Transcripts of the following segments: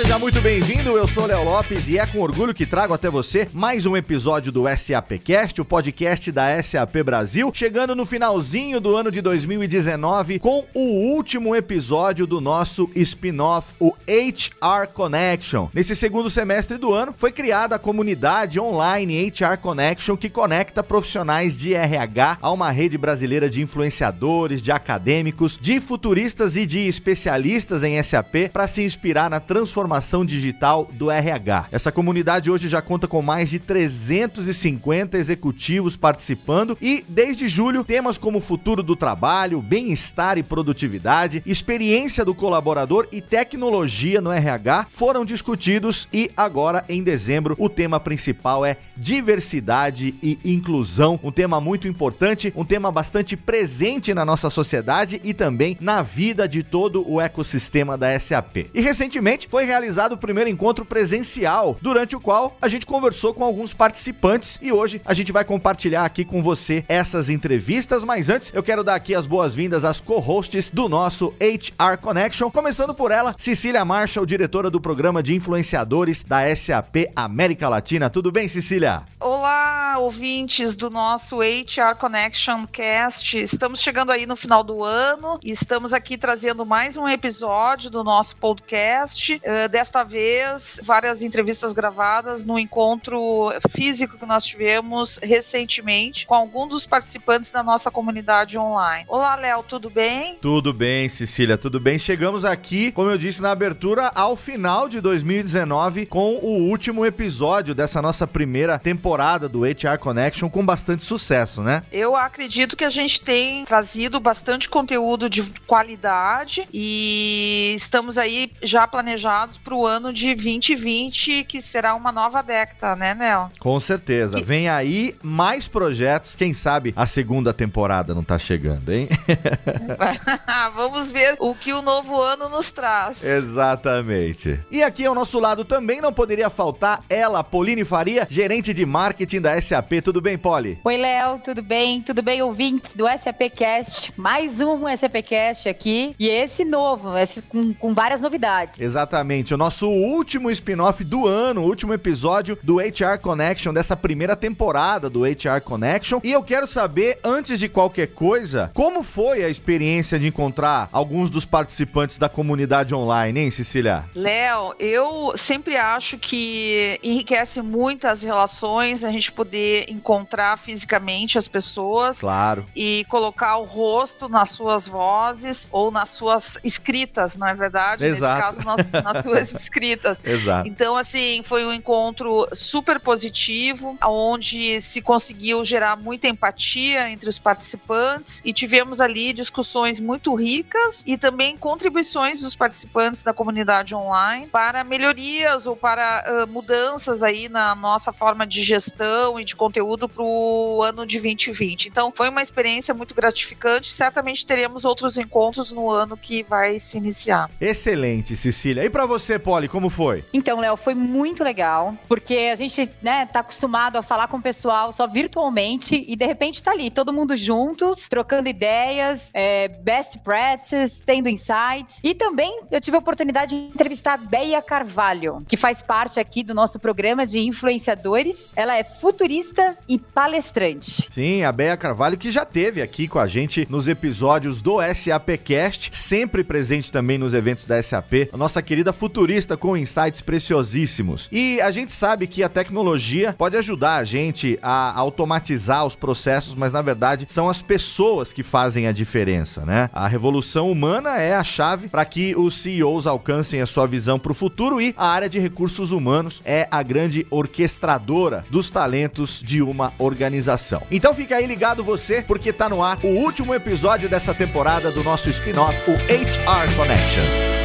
Seja muito bem-vindo. Eu sou Léo Lopes e é com orgulho que trago até você mais um episódio do SAPcast, o podcast da SAP Brasil, chegando no finalzinho do ano de 2019 com o último episódio do nosso spin-off, o HR Connection. Nesse segundo semestre do ano, foi criada a comunidade online HR Connection que conecta profissionais de RH a uma rede brasileira de influenciadores, de acadêmicos, de futuristas e de especialistas em SAP para se inspirar na transformação transformação digital do RH. Essa comunidade hoje já conta com mais de 350 executivos participando e, desde julho, temas como futuro do trabalho, bem-estar e produtividade, experiência do colaborador e tecnologia no RH foram discutidos e agora, em dezembro, o tema principal é diversidade e inclusão. Um tema muito importante, um tema bastante presente na nossa sociedade e também na vida de todo o ecossistema da SAP. E recentemente foi realizado realizado o primeiro encontro presencial, durante o qual a gente conversou com alguns participantes e hoje a gente vai compartilhar aqui com você essas entrevistas. Mas antes, eu quero dar aqui as boas-vindas às co-hosts do nosso HR Connection, começando por ela, Cecília Marshall, diretora do programa de influenciadores da SAP América Latina. Tudo bem, Cecília? Olá, ouvintes do nosso HR Connection Cast. Estamos chegando aí no final do ano e estamos aqui trazendo mais um episódio do nosso podcast. Uh, desta vez, várias entrevistas gravadas no encontro físico que nós tivemos recentemente com alguns dos participantes da nossa comunidade online. Olá, Léo, tudo bem? Tudo bem, Cecília, tudo bem. Chegamos aqui, como eu disse na abertura, ao final de 2019 com o último episódio dessa nossa primeira temporada do HR Connection com bastante sucesso, né? Eu acredito que a gente tem trazido bastante conteúdo de qualidade e estamos aí já planejados para o ano de 2020, que será uma nova década, né, Nel? Com certeza. Que... Vem aí mais projetos. Quem sabe a segunda temporada não tá chegando, hein? Vamos ver o que o novo ano nos traz. Exatamente. E aqui ao nosso lado também não poderia faltar ela, Pauline Faria, gerente de marketing da SAP. Tudo bem, Poli? Oi, Léo, tudo bem? Tudo bem, ouvintes do SAP Cast? Mais um SAP Cast aqui. E esse novo, esse com, com várias novidades. Exatamente o nosso último spin-off do ano, o último episódio do HR Connection, dessa primeira temporada do HR Connection. E eu quero saber, antes de qualquer coisa, como foi a experiência de encontrar alguns dos participantes da comunidade online, hein, Cecília? Léo, eu sempre acho que enriquece muito as relações a gente poder encontrar fisicamente as pessoas. Claro. E colocar o rosto nas suas vozes ou nas suas escritas, não é verdade? Exato. Nesse caso, nas, nas suas escritas. Exato. Então, assim, foi um encontro super positivo, onde se conseguiu gerar muita empatia entre os participantes e tivemos ali discussões muito ricas e também contribuições dos participantes da comunidade online para melhorias ou para uh, mudanças aí na nossa forma de gestão e de conteúdo para o ano de 2020. Então, foi uma experiência muito gratificante. Certamente teremos outros encontros no ano que vai se iniciar. Excelente, Cecília. E para você? Você, Polly, como foi? Então, Léo, foi muito legal, porque a gente, né, tá acostumado a falar com o pessoal só virtualmente e de repente tá ali, todo mundo juntos, trocando ideias, é, best practices, tendo insights. E também eu tive a oportunidade de entrevistar a Beia Carvalho, que faz parte aqui do nosso programa de influenciadores. Ela é futurista e palestrante. Sim, a Beia Carvalho que já teve aqui com a gente nos episódios do SAPcast, sempre presente também nos eventos da SAP. A nossa querida futurista futurista com insights preciosíssimos. E a gente sabe que a tecnologia pode ajudar a gente a automatizar os processos, mas na verdade são as pessoas que fazem a diferença, né? A revolução humana é a chave para que os CEOs alcancem a sua visão para o futuro e a área de recursos humanos é a grande orquestradora dos talentos de uma organização. Então fica aí ligado você, porque tá no ar o último episódio dessa temporada do nosso spin-off, o HR Connection.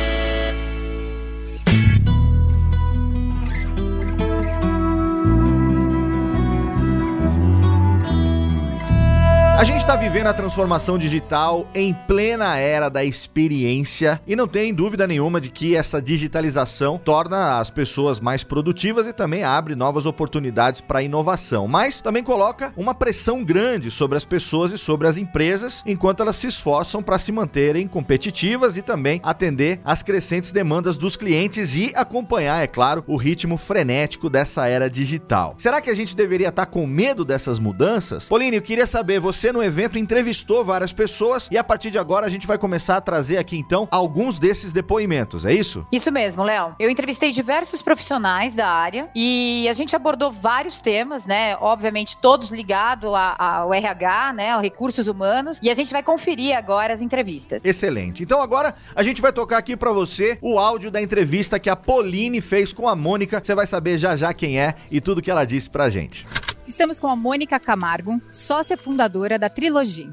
A gente está vivendo a transformação digital em plena era da experiência e não tem dúvida nenhuma de que essa digitalização torna as pessoas mais produtivas e também abre novas oportunidades para inovação, mas também coloca uma pressão grande sobre as pessoas e sobre as empresas enquanto elas se esforçam para se manterem competitivas e também atender às crescentes demandas dos clientes e acompanhar, é claro, o ritmo frenético dessa era digital. Será que a gente deveria estar tá com medo dessas mudanças? Pauline, eu queria saber, você você no evento entrevistou várias pessoas e a partir de agora a gente vai começar a trazer aqui então alguns desses depoimentos, é isso? Isso mesmo, Léo. Eu entrevistei diversos profissionais da área e a gente abordou vários temas, né? Obviamente todos ligados ao RH, né? Aos recursos humanos e a gente vai conferir agora as entrevistas. Excelente. Então agora a gente vai tocar aqui para você o áudio da entrevista que a Pauline fez com a Mônica. Você vai saber já já quem é e tudo que ela disse pra gente. Estamos com a Mônica Camargo, sócia fundadora da Trilogy.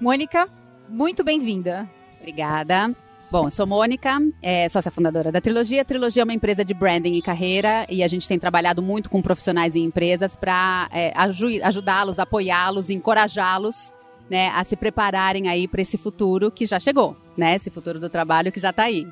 Mônica, muito bem-vinda. Obrigada. Bom, eu sou Mônica, é, sócia fundadora da Trilogia. A Trilogia é uma empresa de branding e carreira e a gente tem trabalhado muito com profissionais e empresas para é, ajudá-los, apoiá-los, encorajá-los né, a se prepararem aí para esse futuro que já chegou, né? Esse futuro do trabalho que já está aí.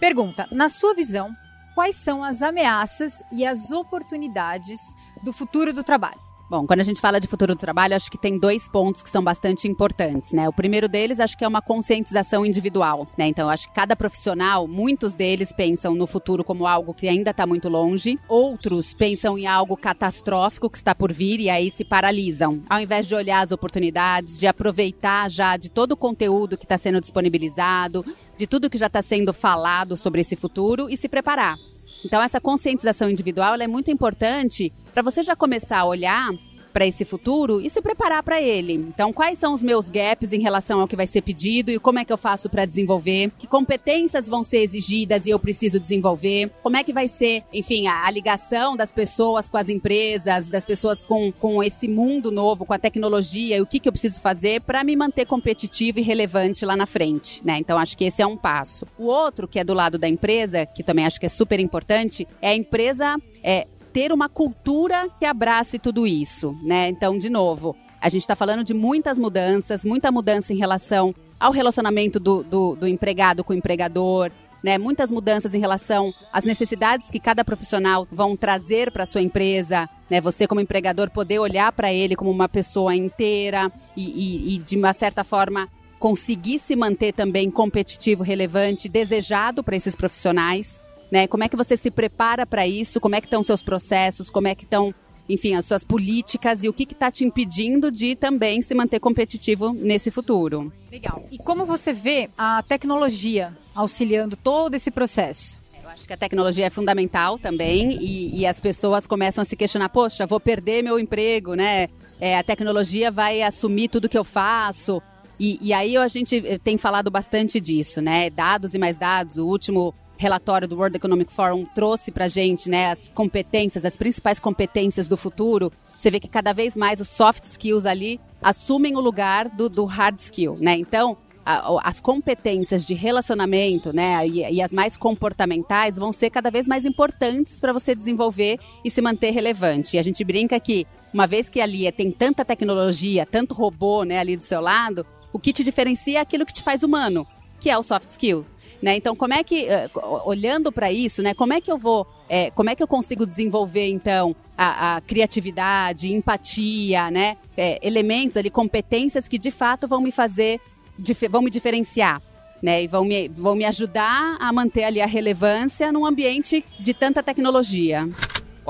Pergunta: na sua visão, quais são as ameaças e as oportunidades do futuro do trabalho? Bom, quando a gente fala de futuro do trabalho, acho que tem dois pontos que são bastante importantes, né? O primeiro deles, acho que é uma conscientização individual, né? Então, acho que cada profissional, muitos deles pensam no futuro como algo que ainda está muito longe, outros pensam em algo catastrófico que está por vir e aí se paralisam. Ao invés de olhar as oportunidades, de aproveitar já de todo o conteúdo que está sendo disponibilizado, de tudo que já está sendo falado sobre esse futuro e se preparar. Então, essa conscientização individual é muito importante para você já começar a olhar para esse futuro e se preparar para ele. Então, quais são os meus gaps em relação ao que vai ser pedido e como é que eu faço para desenvolver? Que competências vão ser exigidas e eu preciso desenvolver? Como é que vai ser, enfim, a, a ligação das pessoas com as empresas, das pessoas com, com esse mundo novo, com a tecnologia e o que, que eu preciso fazer para me manter competitivo e relevante lá na frente, né? Então, acho que esse é um passo. O outro, que é do lado da empresa, que também acho que é super importante, é a empresa é, ter uma cultura que abrace tudo isso, né? Então, de novo, a gente está falando de muitas mudanças, muita mudança em relação ao relacionamento do, do, do empregado com o empregador, né? Muitas mudanças em relação às necessidades que cada profissional vão trazer para sua empresa, né? Você como empregador poder olhar para ele como uma pessoa inteira e, e, e de uma certa forma conseguir se manter também competitivo, relevante, desejado para esses profissionais né? Como é que você se prepara para isso? Como é que estão seus processos? Como é que estão, enfim, as suas políticas e o que está te impedindo de também se manter competitivo nesse futuro? Legal. E como você vê a tecnologia auxiliando todo esse processo? Eu acho que a tecnologia é fundamental também e, e as pessoas começam a se questionar: poxa, vou perder meu emprego, né? É, a tecnologia vai assumir tudo que eu faço. E, e, aí a gente tem falado bastante disso, né? Dados e mais dados. O último relatório do World Economic Forum trouxe para gente, né, as competências, as principais competências do futuro, você vê que cada vez mais os soft skills ali assumem o lugar do, do hard skill, né? Então, as competências de relacionamento, né, e, e, as mais comportamentais vão ser cada vez mais importantes para você desenvolver e se manter relevante. E a gente brinca que, uma vez que ali tem tanta tecnologia, tanto robô, né, ali do seu lado, o que te diferencia é aquilo que te faz humano, que é o soft skill. Né? Então, como é que, eh, olhando para isso, né, como é que eu vou, é, como é que eu consigo desenvolver, então, a, a criatividade, empatia, né, é, elementos ali, competências que de fato vão me fazer, vão me diferenciar. Né, e vão me, vão me ajudar a manter ali a relevância num ambiente de tanta tecnologia.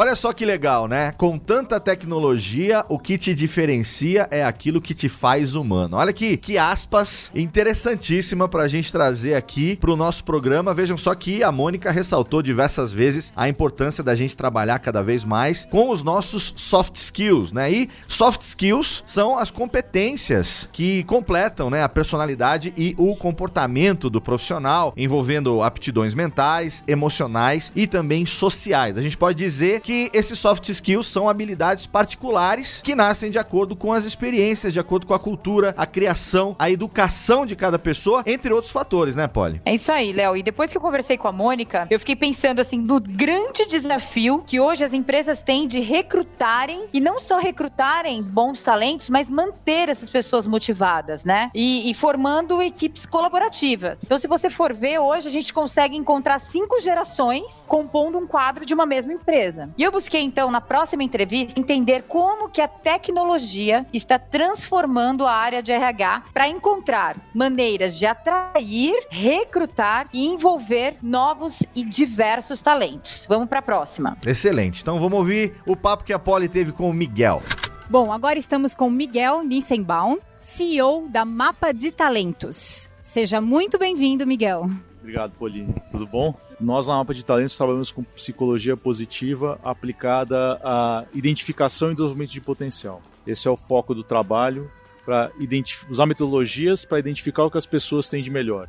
Olha só que legal, né? Com tanta tecnologia, o que te diferencia é aquilo que te faz humano. Olha que, que aspas interessantíssima pra gente trazer aqui pro nosso programa. Vejam só que a Mônica ressaltou diversas vezes a importância da gente trabalhar cada vez mais com os nossos soft skills, né? E soft skills são as competências que completam, né, a personalidade e o comportamento do profissional, envolvendo aptidões mentais, emocionais e também sociais. A gente pode dizer que que esses soft skills são habilidades particulares que nascem de acordo com as experiências, de acordo com a cultura, a criação, a educação de cada pessoa, entre outros fatores, né, Polly? É isso aí, Léo. E depois que eu conversei com a Mônica, eu fiquei pensando assim no grande desafio que hoje as empresas têm de recrutarem e não só recrutarem bons talentos, mas manter essas pessoas motivadas, né? E, e formando equipes colaborativas. Então, se você for ver, hoje a gente consegue encontrar cinco gerações compondo um quadro de uma mesma empresa. E eu busquei, então, na próxima entrevista, entender como que a tecnologia está transformando a área de RH para encontrar maneiras de atrair, recrutar e envolver novos e diversos talentos. Vamos para a próxima. Excelente. Então vamos ouvir o papo que a Polly teve com o Miguel. Bom, agora estamos com Miguel Nissenbaum, CEO da Mapa de Talentos. Seja muito bem-vindo, Miguel. Obrigado, Pauline. Tudo bom? Nós na Mapa de Talentos trabalhamos com psicologia positiva aplicada à identificação e desenvolvimento de potencial. Esse é o foco do trabalho, para usar metodologias para identificar o que as pessoas têm de melhor,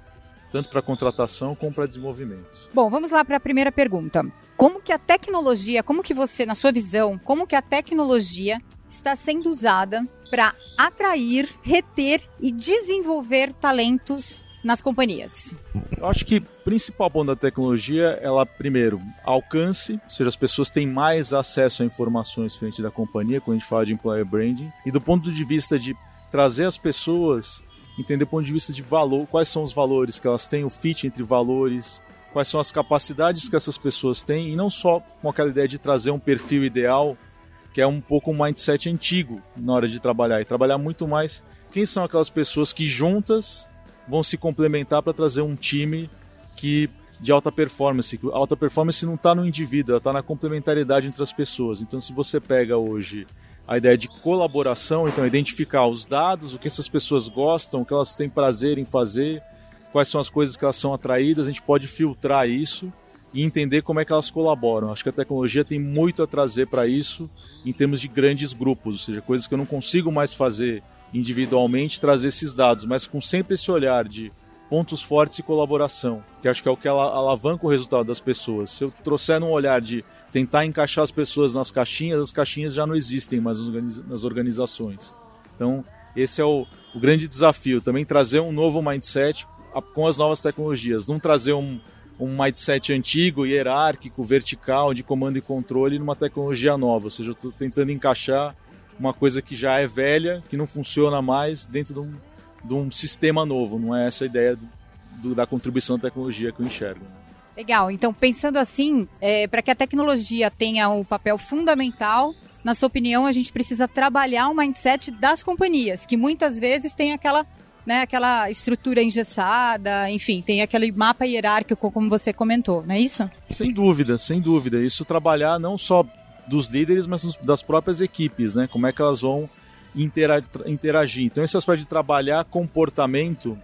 tanto para contratação como para desenvolvimento. Bom, vamos lá para a primeira pergunta. Como que a tecnologia, como que você, na sua visão, como que a tecnologia está sendo usada para atrair, reter e desenvolver talentos nas companhias? Eu acho que principal ponto da tecnologia, ela primeiro alcance, ou seja, as pessoas têm mais acesso a informações frente da companhia, quando a gente fala de employer branding, e do ponto de vista de trazer as pessoas, entender do ponto de vista de valor, quais são os valores que elas têm, o fit entre valores, quais são as capacidades que essas pessoas têm, e não só com aquela ideia de trazer um perfil ideal, que é um pouco um mindset antigo na hora de trabalhar, e trabalhar muito mais quem são aquelas pessoas que juntas vão se complementar para trazer um time que de alta performance. A alta performance não está no indivíduo, ela está na complementariedade entre as pessoas. Então, se você pega hoje a ideia de colaboração, então identificar os dados, o que essas pessoas gostam, o que elas têm prazer em fazer, quais são as coisas que elas são atraídas, a gente pode filtrar isso e entender como é que elas colaboram. Acho que a tecnologia tem muito a trazer para isso em termos de grandes grupos, ou seja, coisas que eu não consigo mais fazer individualmente trazer esses dados, mas com sempre esse olhar de pontos fortes e colaboração, que acho que é o que alavanca o resultado das pessoas. Se eu trouxer num olhar de tentar encaixar as pessoas nas caixinhas, as caixinhas já não existem mais nas organizações. Então, esse é o, o grande desafio, também trazer um novo mindset com as novas tecnologias, não trazer um, um mindset antigo, hierárquico, vertical, de comando e controle numa tecnologia nova, ou seja, eu estou tentando encaixar uma coisa que já é velha, que não funciona mais dentro de um, de um sistema novo. Não é essa a ideia do, da contribuição da tecnologia que eu enxergo. Né? Legal. Então, pensando assim, é, para que a tecnologia tenha um papel fundamental, na sua opinião, a gente precisa trabalhar o mindset das companhias, que muitas vezes tem aquela né, aquela estrutura engessada, enfim, tem aquele mapa hierárquico, como você comentou, não é isso? Sem dúvida, sem dúvida. Isso trabalhar não só dos líderes, mas das próprias equipes, né? Como é que elas vão interagir. Então, esse aspecto de trabalhar comportamento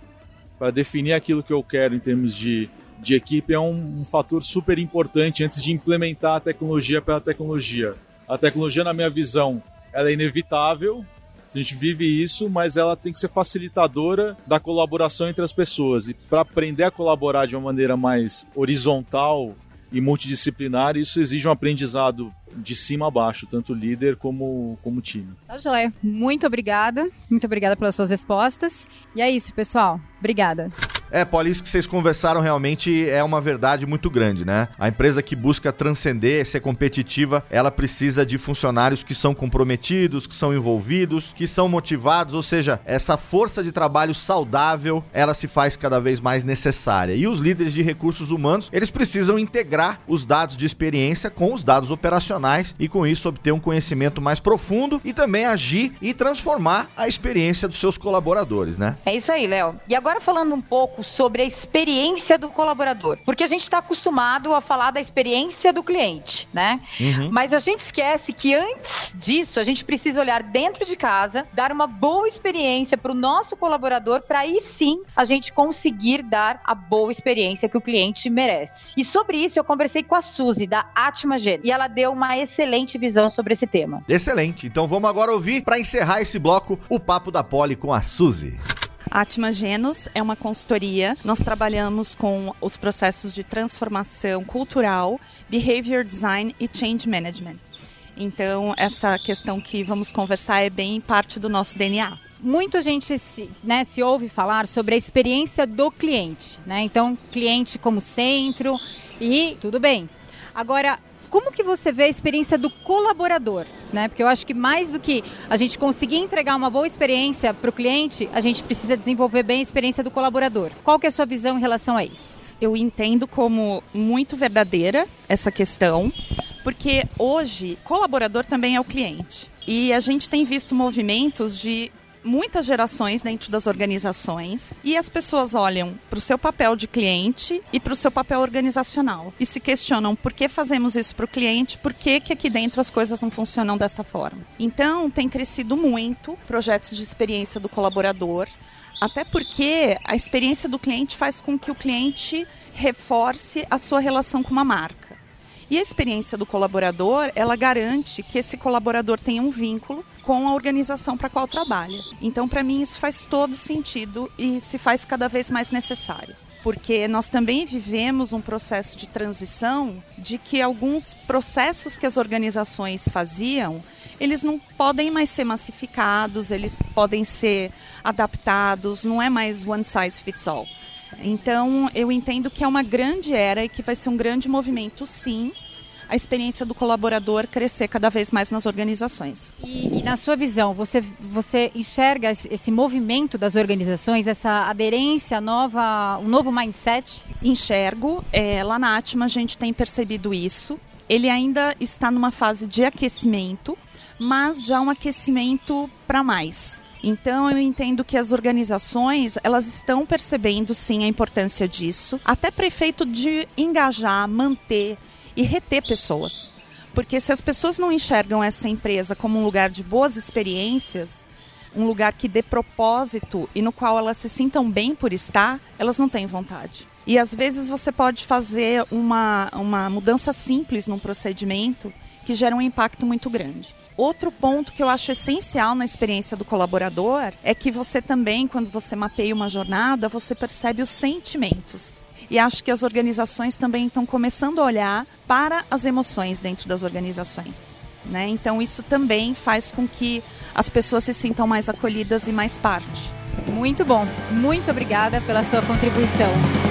para definir aquilo que eu quero em termos de, de equipe é um, um fator super importante antes de implementar a tecnologia pela tecnologia. A tecnologia, na minha visão, ela é inevitável, a gente vive isso, mas ela tem que ser facilitadora da colaboração entre as pessoas. E para aprender a colaborar de uma maneira mais horizontal e multidisciplinar, isso exige um aprendizado de cima a baixo, tanto líder como, como time. Tá joia. Muito obrigada. Muito obrigada pelas suas respostas. E é isso, pessoal. Obrigada. É, Paulo, isso que vocês conversaram realmente é uma verdade muito grande, né? A empresa que busca transcender, ser competitiva, ela precisa de funcionários que são comprometidos, que são envolvidos, que são motivados, ou seja, essa força de trabalho saudável, ela se faz cada vez mais necessária. E os líderes de recursos humanos, eles precisam integrar os dados de experiência com os dados operacionais e com isso obter um conhecimento mais profundo e também agir e transformar a experiência dos seus colaboradores, né? É isso aí, Léo. E agora falando um pouco sobre a experiência do colaborador, porque a gente está acostumado a falar da experiência do cliente, né? Uhum. Mas a gente esquece que antes disso a gente precisa olhar dentro de casa, dar uma boa experiência para o nosso colaborador, para aí sim a gente conseguir dar a boa experiência que o cliente merece. E sobre isso eu conversei com a Suzy da Atma Gen e ela deu uma excelente visão sobre esse tema. Excelente. Então vamos agora ouvir para encerrar esse bloco o papo da Poli com a Suzy. A Atma Genos é uma consultoria. Nós trabalhamos com os processos de transformação cultural, behavior design e change management. Então, essa questão que vamos conversar é bem parte do nosso DNA. Muita gente se, né, se ouve falar sobre a experiência do cliente, né? Então, cliente como centro e tudo bem. Agora, como que você vê a experiência do colaborador? Né? Porque eu acho que mais do que a gente conseguir entregar uma boa experiência para o cliente, a gente precisa desenvolver bem a experiência do colaborador. Qual que é a sua visão em relação a isso? Eu entendo como muito verdadeira essa questão, porque hoje colaborador também é o cliente. E a gente tem visto movimentos de muitas gerações dentro das organizações e as pessoas olham para o seu papel de cliente e para o seu papel organizacional e se questionam por que fazemos isso para o cliente, por que, que aqui dentro as coisas não funcionam dessa forma. Então, tem crescido muito projetos de experiência do colaborador, até porque a experiência do cliente faz com que o cliente reforce a sua relação com uma marca. E a experiência do colaborador, ela garante que esse colaborador tenha um vínculo com a organização para qual trabalha. Então, para mim, isso faz todo sentido e se faz cada vez mais necessário porque nós também vivemos um processo de transição de que alguns processos que as organizações faziam, eles não podem mais ser massificados, eles podem ser adaptados, não é mais one size fits all. Então, eu entendo que é uma grande era e que vai ser um grande movimento, sim, a experiência do colaborador crescer cada vez mais nas organizações. E, e, na sua visão, você, você enxerga esse movimento das organizações, essa aderência nova, um novo mindset? Enxergo. É, lá na Atma a gente tem percebido isso. Ele ainda está numa fase de aquecimento, mas já um aquecimento para mais. Então eu entendo que as organizações elas estão percebendo sim a importância disso, até prefeito de engajar, manter e reter pessoas. Porque se as pessoas não enxergam essa empresa como um lugar de boas experiências, um lugar que dê propósito e no qual elas se sintam bem por estar, elas não têm vontade. E às vezes você pode fazer uma, uma mudança simples num procedimento que gera um impacto muito grande. Outro ponto que eu acho essencial na experiência do colaborador é que você também, quando você mapeia uma jornada, você percebe os sentimentos. E acho que as organizações também estão começando a olhar para as emoções dentro das organizações. Né? Então, isso também faz com que as pessoas se sintam mais acolhidas e mais parte. Muito bom. Muito obrigada pela sua contribuição.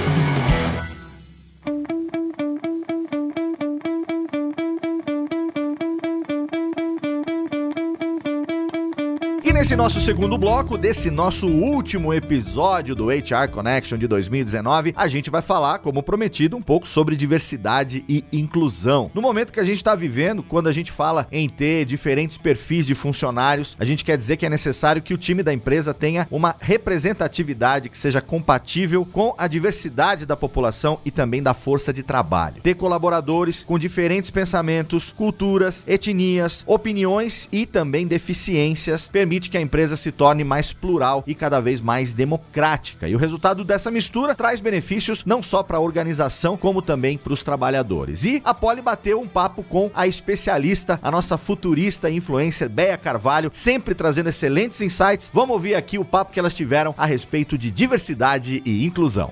Nesse nosso segundo bloco, desse nosso último episódio do HR Connection de 2019, a gente vai falar, como prometido, um pouco sobre diversidade e inclusão. No momento que a gente está vivendo, quando a gente fala em ter diferentes perfis de funcionários, a gente quer dizer que é necessário que o time da empresa tenha uma representatividade que seja compatível com a diversidade da população e também da força de trabalho. Ter colaboradores com diferentes pensamentos, culturas, etnias, opiniões e também deficiências permite permite que a empresa se torne mais plural e cada vez mais democrática. E o resultado dessa mistura traz benefícios não só para a organização, como também para os trabalhadores. E a Poli bateu um papo com a especialista, a nossa futurista influencer Bea Carvalho, sempre trazendo excelentes insights. Vamos ouvir aqui o papo que elas tiveram a respeito de diversidade e inclusão.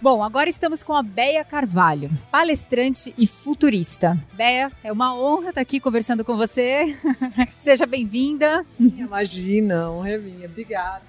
Bom, agora estamos com a Beia Carvalho, palestrante e futurista. Beia, é uma honra estar aqui conversando com você. Seja bem-vinda. Imagina, honra é minha. Obrigada.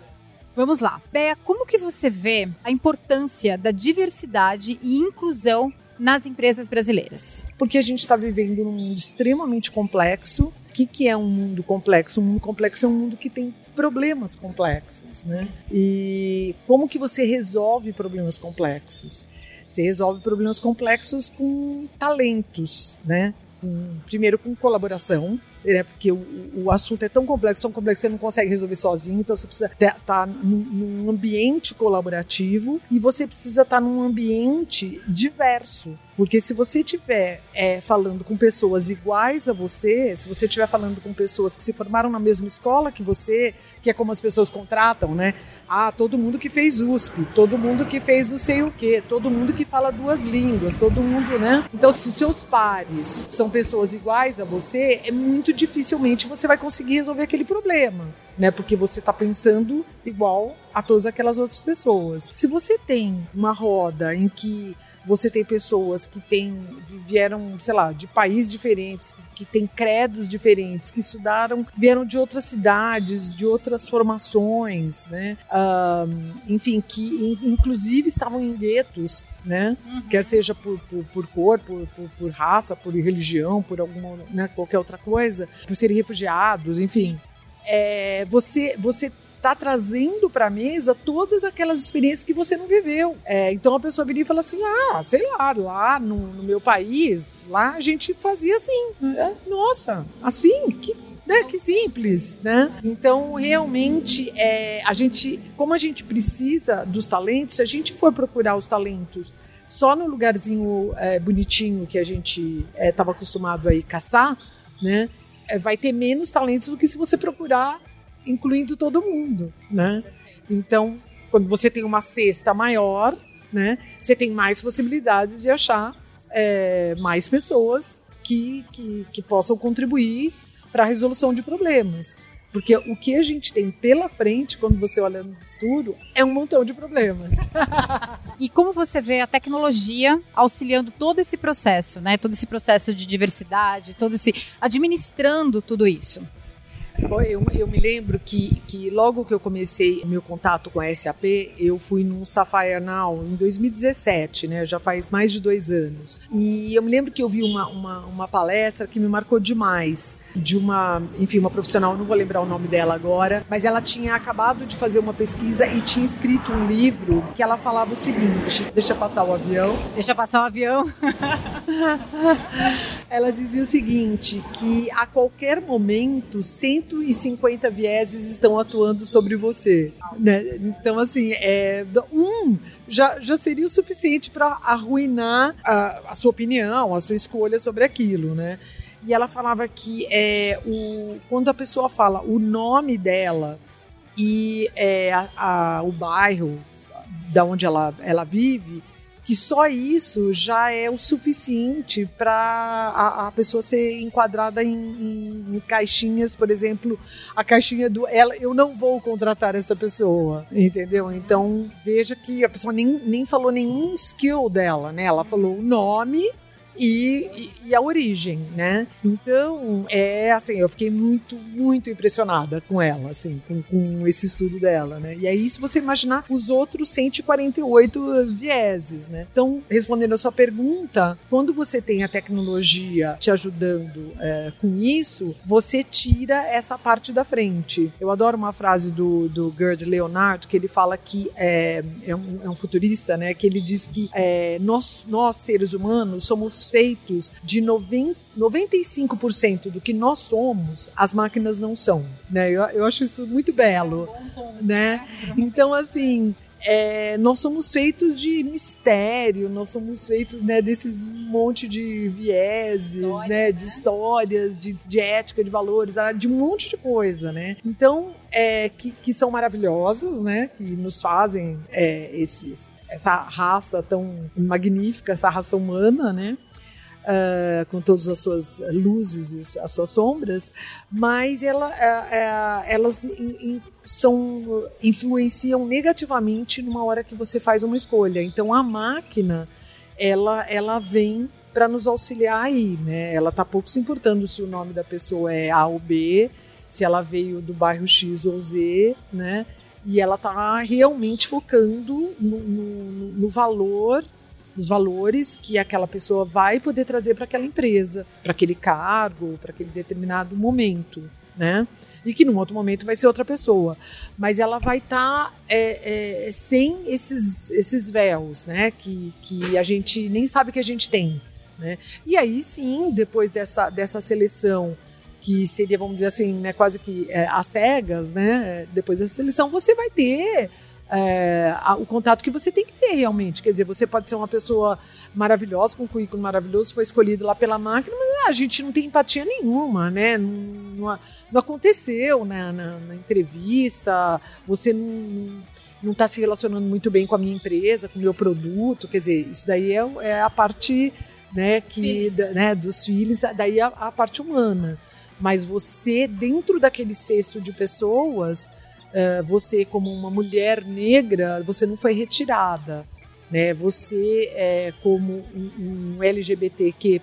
Vamos lá. Beia, como que você vê a importância da diversidade e inclusão nas empresas brasileiras? Porque a gente está vivendo num mundo extremamente complexo. O que, que é um mundo complexo? Um mundo complexo é um mundo que tem problemas complexos, né? E como que você resolve problemas complexos? Você resolve problemas complexos com talentos, né? Com, primeiro com colaboração, né? porque o, o, assunto é tão complexo, tão complexo que você não consegue resolver sozinho, então você precisa estar tá num, num ambiente colaborativo e você precisa estar tá num ambiente diverso. Porque se você estiver é, falando com pessoas iguais a você, se você estiver falando com pessoas que se formaram na mesma escola que você, que é como as pessoas contratam, né? Ah, todo mundo que fez USP, todo mundo que fez não sei o quê, todo mundo que fala duas línguas, todo mundo, né? Então, se seus pares são pessoas iguais a você, é muito dificilmente você vai conseguir resolver aquele problema, né? Porque você está pensando igual a todas aquelas outras pessoas. Se você tem uma roda em que você tem pessoas que têm, vieram, sei lá, de países diferentes, que têm credos diferentes, que estudaram, vieram de outras cidades, de outras formações, né? Um, enfim, que inclusive estavam em guetos, né? Uhum. Quer seja por, por, por cor, por, por, por, raça, por religião, por alguma, né, qualquer outra coisa, por serem refugiados, enfim. É, você, você tá trazendo para a mesa todas aquelas experiências que você não viveu. É, então a pessoa viria e fala assim: ah, sei lá, lá no, no meu país, lá a gente fazia assim. É, nossa, assim? Que né, que simples, né? Então, realmente, é, a gente, como a gente precisa dos talentos, se a gente for procurar os talentos só no lugarzinho é, bonitinho que a gente estava é, acostumado a caçar, né? É, vai ter menos talentos do que se você procurar incluindo todo mundo, né? Então, quando você tem uma cesta maior, né, você tem mais possibilidades de achar é, mais pessoas que, que, que possam contribuir para a resolução de problemas. Porque o que a gente tem pela frente, quando você olha no futuro, é um montão de problemas. e como você vê a tecnologia auxiliando todo esse processo, né? Todo esse processo de diversidade, todo esse administrando tudo isso? Eu, eu, me lembro que, que logo que eu comecei meu contato com a SAP, eu fui num Now em 2017, né? Já faz mais de dois anos. E eu me lembro que eu vi uma, uma, uma palestra que me marcou demais, de uma, enfim, uma profissional, não vou lembrar o nome dela agora, mas ela tinha acabado de fazer uma pesquisa e tinha escrito um livro que ela falava o seguinte: deixa passar o avião. Deixa passar o avião. ela dizia o seguinte: que a qualquer momento, 150 vieses estão atuando sobre você. Né? Então, assim, é, um já, já seria o suficiente para arruinar a, a sua opinião, a sua escolha sobre aquilo, né? E ela falava que é, o, quando a pessoa fala o nome dela e é, a, a, o bairro da onde ela, ela vive, que só isso já é o suficiente para a, a, pessoa ser enquadrada em, em, em, caixinhas, por exemplo, a caixinha do ela, eu não vou contratar essa pessoa, entendeu? Então veja que a pessoa nem, nem falou nenhum skill dela, né? Ela falou o nome e, e, a origem, né? Então, é assim, eu fiquei muito, muito impressionada com ela, assim, com, com esse estudo dela, né? E aí, se você imaginar os outros 148 vieses, né? Então, respondendo a sua pergunta, quando você tem a tecnologia te ajudando é, com isso, você tira essa parte da frente. Eu adoro uma frase do, do Gerd Leonard, que ele fala que é, é, um, é um futurista, né? Que ele diz que é, nós, nós, seres humanos, somos feitos de 90, 95% do que nós somos, as máquinas não são. Né? Eu, eu acho isso muito belo. Né? Então, assim. É, nós somos feitos de mistério, nós somos feitos né, desses monte de vieses, História, né, de né? histórias, de, de, ética, de valores, ah, de um monte de coisa, né? Então, é, que, que são maravilhosas, né? Que nos fazem é, esses, essa raça tão magnífica, essa raça humana, né? Uh, com todas as suas luzes e as suas sombras, mas ela, uh, uh, elas in, in, são, influenciam negativamente numa hora que você faz uma escolha. Então a máquina, ela, ela vem para nos auxiliar aí, né? Ela tá pouco se importando se o nome da pessoa é A ou B, se ela veio do bairro X ou Z, né? E ela tá realmente focando no, no, no valor os valores que aquela pessoa vai poder trazer para aquela empresa, para aquele cargo, para aquele determinado momento, né? E que num outro momento vai ser outra pessoa. Mas ela vai estar tá, é, é, sem esses, esses véus, né? Que, que a gente nem sabe que a gente tem. Né? E aí sim, depois dessa, dessa seleção que seria, vamos dizer assim, né, quase que é, às cegas, né? Depois dessa seleção, você vai ter é, o contato que você tem que ter realmente. Quer dizer, você pode ser uma pessoa maravilhosa, com um currículo maravilhoso, foi escolhido lá pela máquina, mas a gente não tem empatia nenhuma, né? Não, não, não aconteceu na, na, na, entrevista, você não não está se relacionando muito bem com a minha empresa, com o meu produto, quer dizer, isso daí é, é a parte né, que, da, né, dos filhos, daí a, a parte humana. Mas você, dentro daquele cesto de pessoas, uh, você, como uma mulher negra, você não foi retirada. Né? Você, é, como um, um LGBTQ,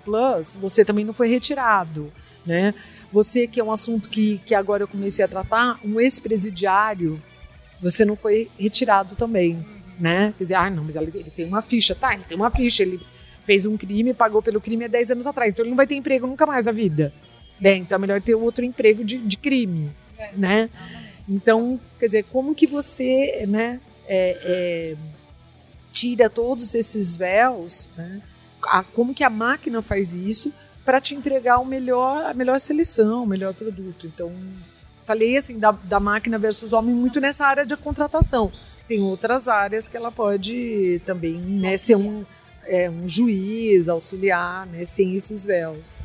você também não foi retirado. Né? Você, que é um assunto que, que agora eu comecei a tratar, um ex-presidiário, você não foi retirado também. Né? Quer dizer, ah, não, mas ele, ele tem uma ficha, tá? Ele tem uma ficha, ele fez um crime, pagou pelo crime há 10 anos atrás, então ele não vai ter emprego nunca mais na vida. Né? Então é melhor ter outro emprego de, de crime, é, né? Então, quer dizer, como que você, né, é, é, tira todos esses véus, né? A, como que a máquina faz isso para te entregar o melhor, a melhor seleção, o melhor produto. Então, falei assim da, da máquina versus homem muito nessa área de contratação. Tem outras áreas que ela pode também né, ser um, é, um juiz, auxiliar, né, sem esses véus.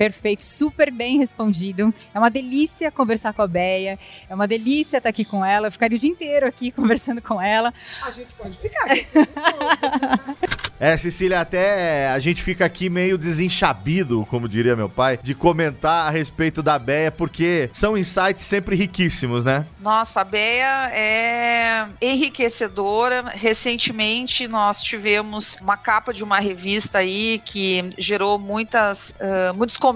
Perfeito, super bem respondido. É uma delícia conversar com a Beia. É uma delícia estar aqui com ela. Eu ficaria o dia inteiro aqui conversando com ela. A gente pode ficar. é, Cecília, até a gente fica aqui meio desenchabido, como diria meu pai, de comentar a respeito da Beia, porque são insights sempre riquíssimos, né? Nossa, a Beia é enriquecedora. Recentemente nós tivemos uma capa de uma revista aí que gerou muitas, uh, muitos comentários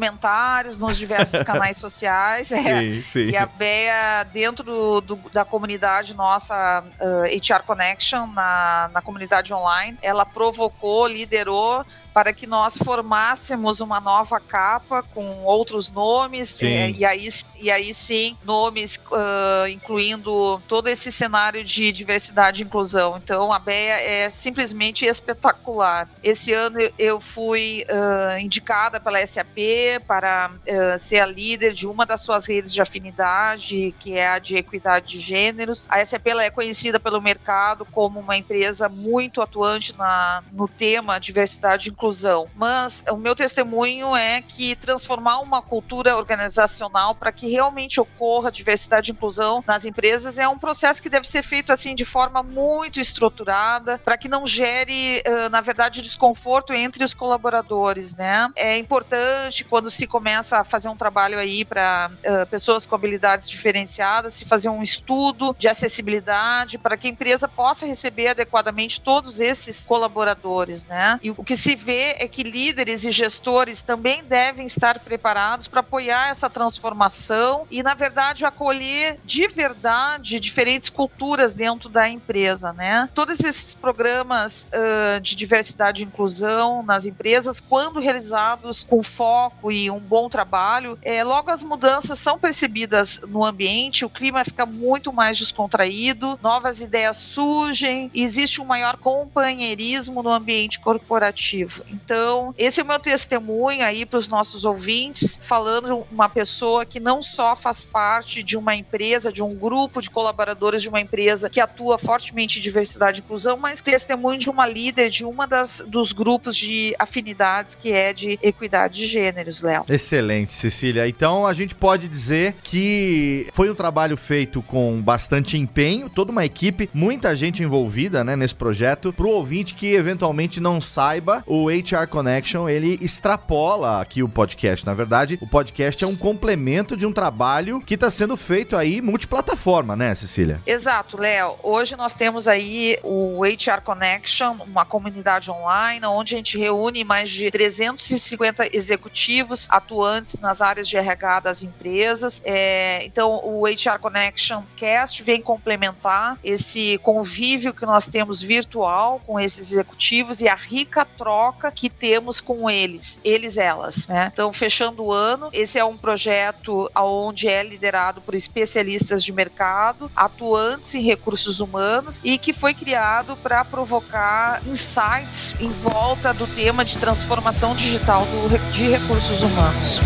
nos diversos canais sociais. Sim, é. sim. E a Bea, dentro do, do, da comunidade nossa, uh, HR Connection, na, na comunidade online, ela provocou, liderou para que nós formássemos uma nova capa com outros nomes é, e, aí, e aí sim nomes uh, incluindo todo esse cenário de diversidade e inclusão. Então a BEA é simplesmente espetacular. Esse ano eu fui uh, indicada pela SAP para uh, ser a líder de uma das suas redes de afinidade, que é a de equidade de gêneros. A SAP é conhecida pelo mercado como uma empresa muito atuante na, no tema diversidade e inclusão inclusão, mas o meu testemunho é que transformar uma cultura organizacional para que realmente ocorra diversidade e inclusão nas empresas é um processo que deve ser feito assim de forma muito estruturada, para que não gere, na verdade, desconforto entre os colaboradores, né? É importante quando se começa a fazer um trabalho aí para pessoas com habilidades diferenciadas, se fazer um estudo de acessibilidade para que a empresa possa receber adequadamente todos esses colaboradores, né? E o que se vê é que líderes e gestores também devem estar preparados para apoiar essa transformação e, na verdade, acolher de verdade diferentes culturas dentro da empresa, né? Todos esses programas uh, de diversidade e inclusão nas empresas, quando realizados com foco e um bom trabalho, é, logo as mudanças são percebidas no ambiente, o clima fica muito mais descontraído, novas ideias surgem, existe um maior companheirismo no ambiente corporativo. Então, esse é o meu testemunho aí para os nossos ouvintes, falando uma pessoa que não só faz parte de uma empresa, de um grupo de colaboradores de uma empresa que atua fortemente em diversidade e inclusão, mas testemunho de uma líder de uma das dos grupos de afinidades que é de equidade de gêneros, Léo. Excelente, Cecília. Então, a gente pode dizer que foi um trabalho feito com bastante empenho, toda uma equipe, muita gente envolvida, né, nesse projeto. Para o ouvinte que eventualmente não saiba, o HR Connection, ele extrapola aqui o podcast. Na verdade, o podcast é um complemento de um trabalho que está sendo feito aí multiplataforma, né, Cecília? Exato, Léo. Hoje nós temos aí o HR Connection, uma comunidade online, onde a gente reúne mais de 350 executivos atuantes nas áreas de RH das empresas. É, então, o HR Connection Cast vem complementar esse convívio que nós temos virtual com esses executivos e a rica troca troca que temos com eles, eles, elas. Né? Então, fechando o ano, esse é um projeto onde é liderado por especialistas de mercado, atuantes em recursos humanos e que foi criado para provocar insights em volta do tema de transformação digital do, de recursos humanos.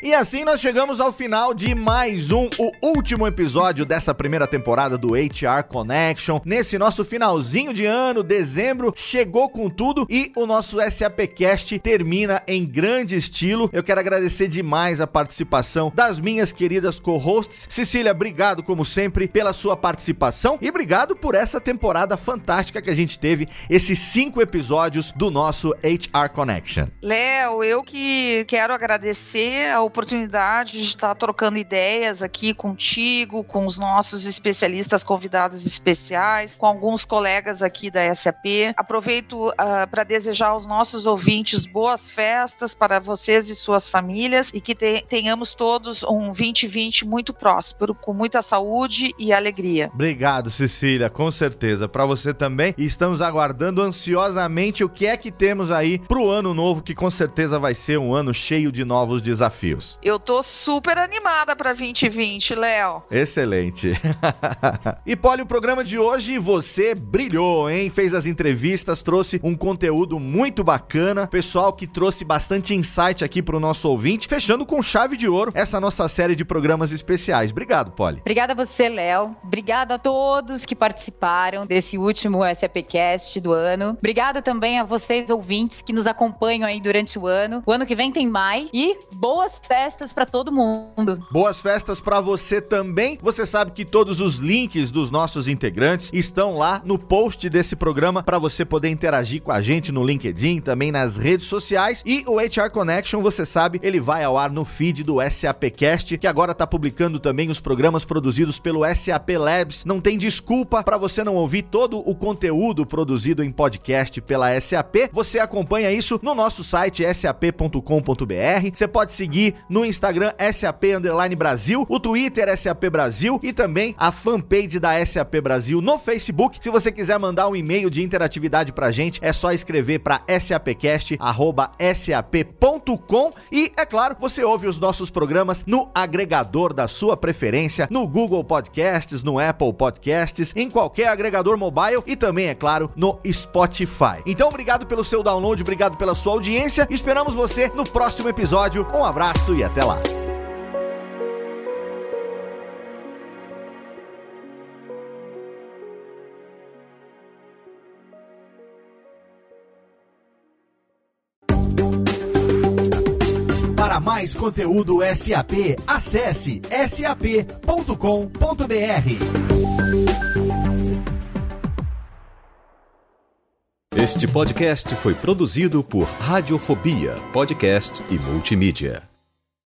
E assim nós chegamos ao final de mais um, o último episódio dessa primeira temporada do HR Connection. Nesse nosso finalzinho de ano, dezembro, chegou com tudo e o nosso SAPcast termina em grande estilo. Eu quero agradecer demais a participação das minhas queridas co-hosts. Cecília, obrigado como sempre pela sua participação e obrigado por essa temporada fantástica que a gente teve, esses cinco episódios do nosso HR Connection. Léo, eu que quero agradecer ao oportunidade de estar trocando ideias aqui contigo, com os nossos especialistas convidados especiais, com alguns colegas aqui da SAP. Aproveito uh, para desejar aos nossos ouvintes boas festas para vocês e suas famílias e que te tenhamos todos um 2020 muito próspero, com muita saúde e alegria. Obrigado, Cecília, com certeza. Para você também. E estamos aguardando ansiosamente o que é que temos aí para o ano novo, que com certeza vai ser um ano cheio de novos desafios. Deus. Eu tô super animada pra 2020, Léo. Excelente. e Poli, o programa de hoje você brilhou, hein? Fez as entrevistas, trouxe um conteúdo muito bacana. Pessoal que trouxe bastante insight aqui pro nosso ouvinte, fechando com chave de ouro essa nossa série de programas especiais. Obrigado, Poli. Obrigada a você, Léo. Obrigada a todos que participaram desse último SAPcast do ano. Obrigada também a vocês, ouvintes, que nos acompanham aí durante o ano. O ano que vem tem mais. E boas festas para todo mundo. Boas festas para você também. Você sabe que todos os links dos nossos integrantes estão lá no post desse programa para você poder interagir com a gente no LinkedIn, também nas redes sociais. E o HR Connection, você sabe, ele vai ao ar no feed do SAPcast, que agora está publicando também os programas produzidos pelo SAP Labs. Não tem desculpa para você não ouvir todo o conteúdo produzido em podcast pela SAP. Você acompanha isso no nosso site sap.com.br. Você pode seguir no Instagram SAP Underline Brasil, o Twitter SAP Brasil e também a fanpage da SAP Brasil no Facebook. Se você quiser mandar um e-mail de interatividade pra gente, é só escrever para sapcast@sap.com e é claro, você ouve os nossos programas no agregador da sua preferência, no Google Podcasts, no Apple Podcasts, em qualquer agregador mobile e também, é claro, no Spotify. Então, obrigado pelo seu download, obrigado pela sua audiência. Esperamos você no próximo episódio. Um abraço abraço e até lá. Para mais conteúdo SAP, acesse sap.com.br. Este podcast foi produzido por Radiofobia, podcast e multimídia.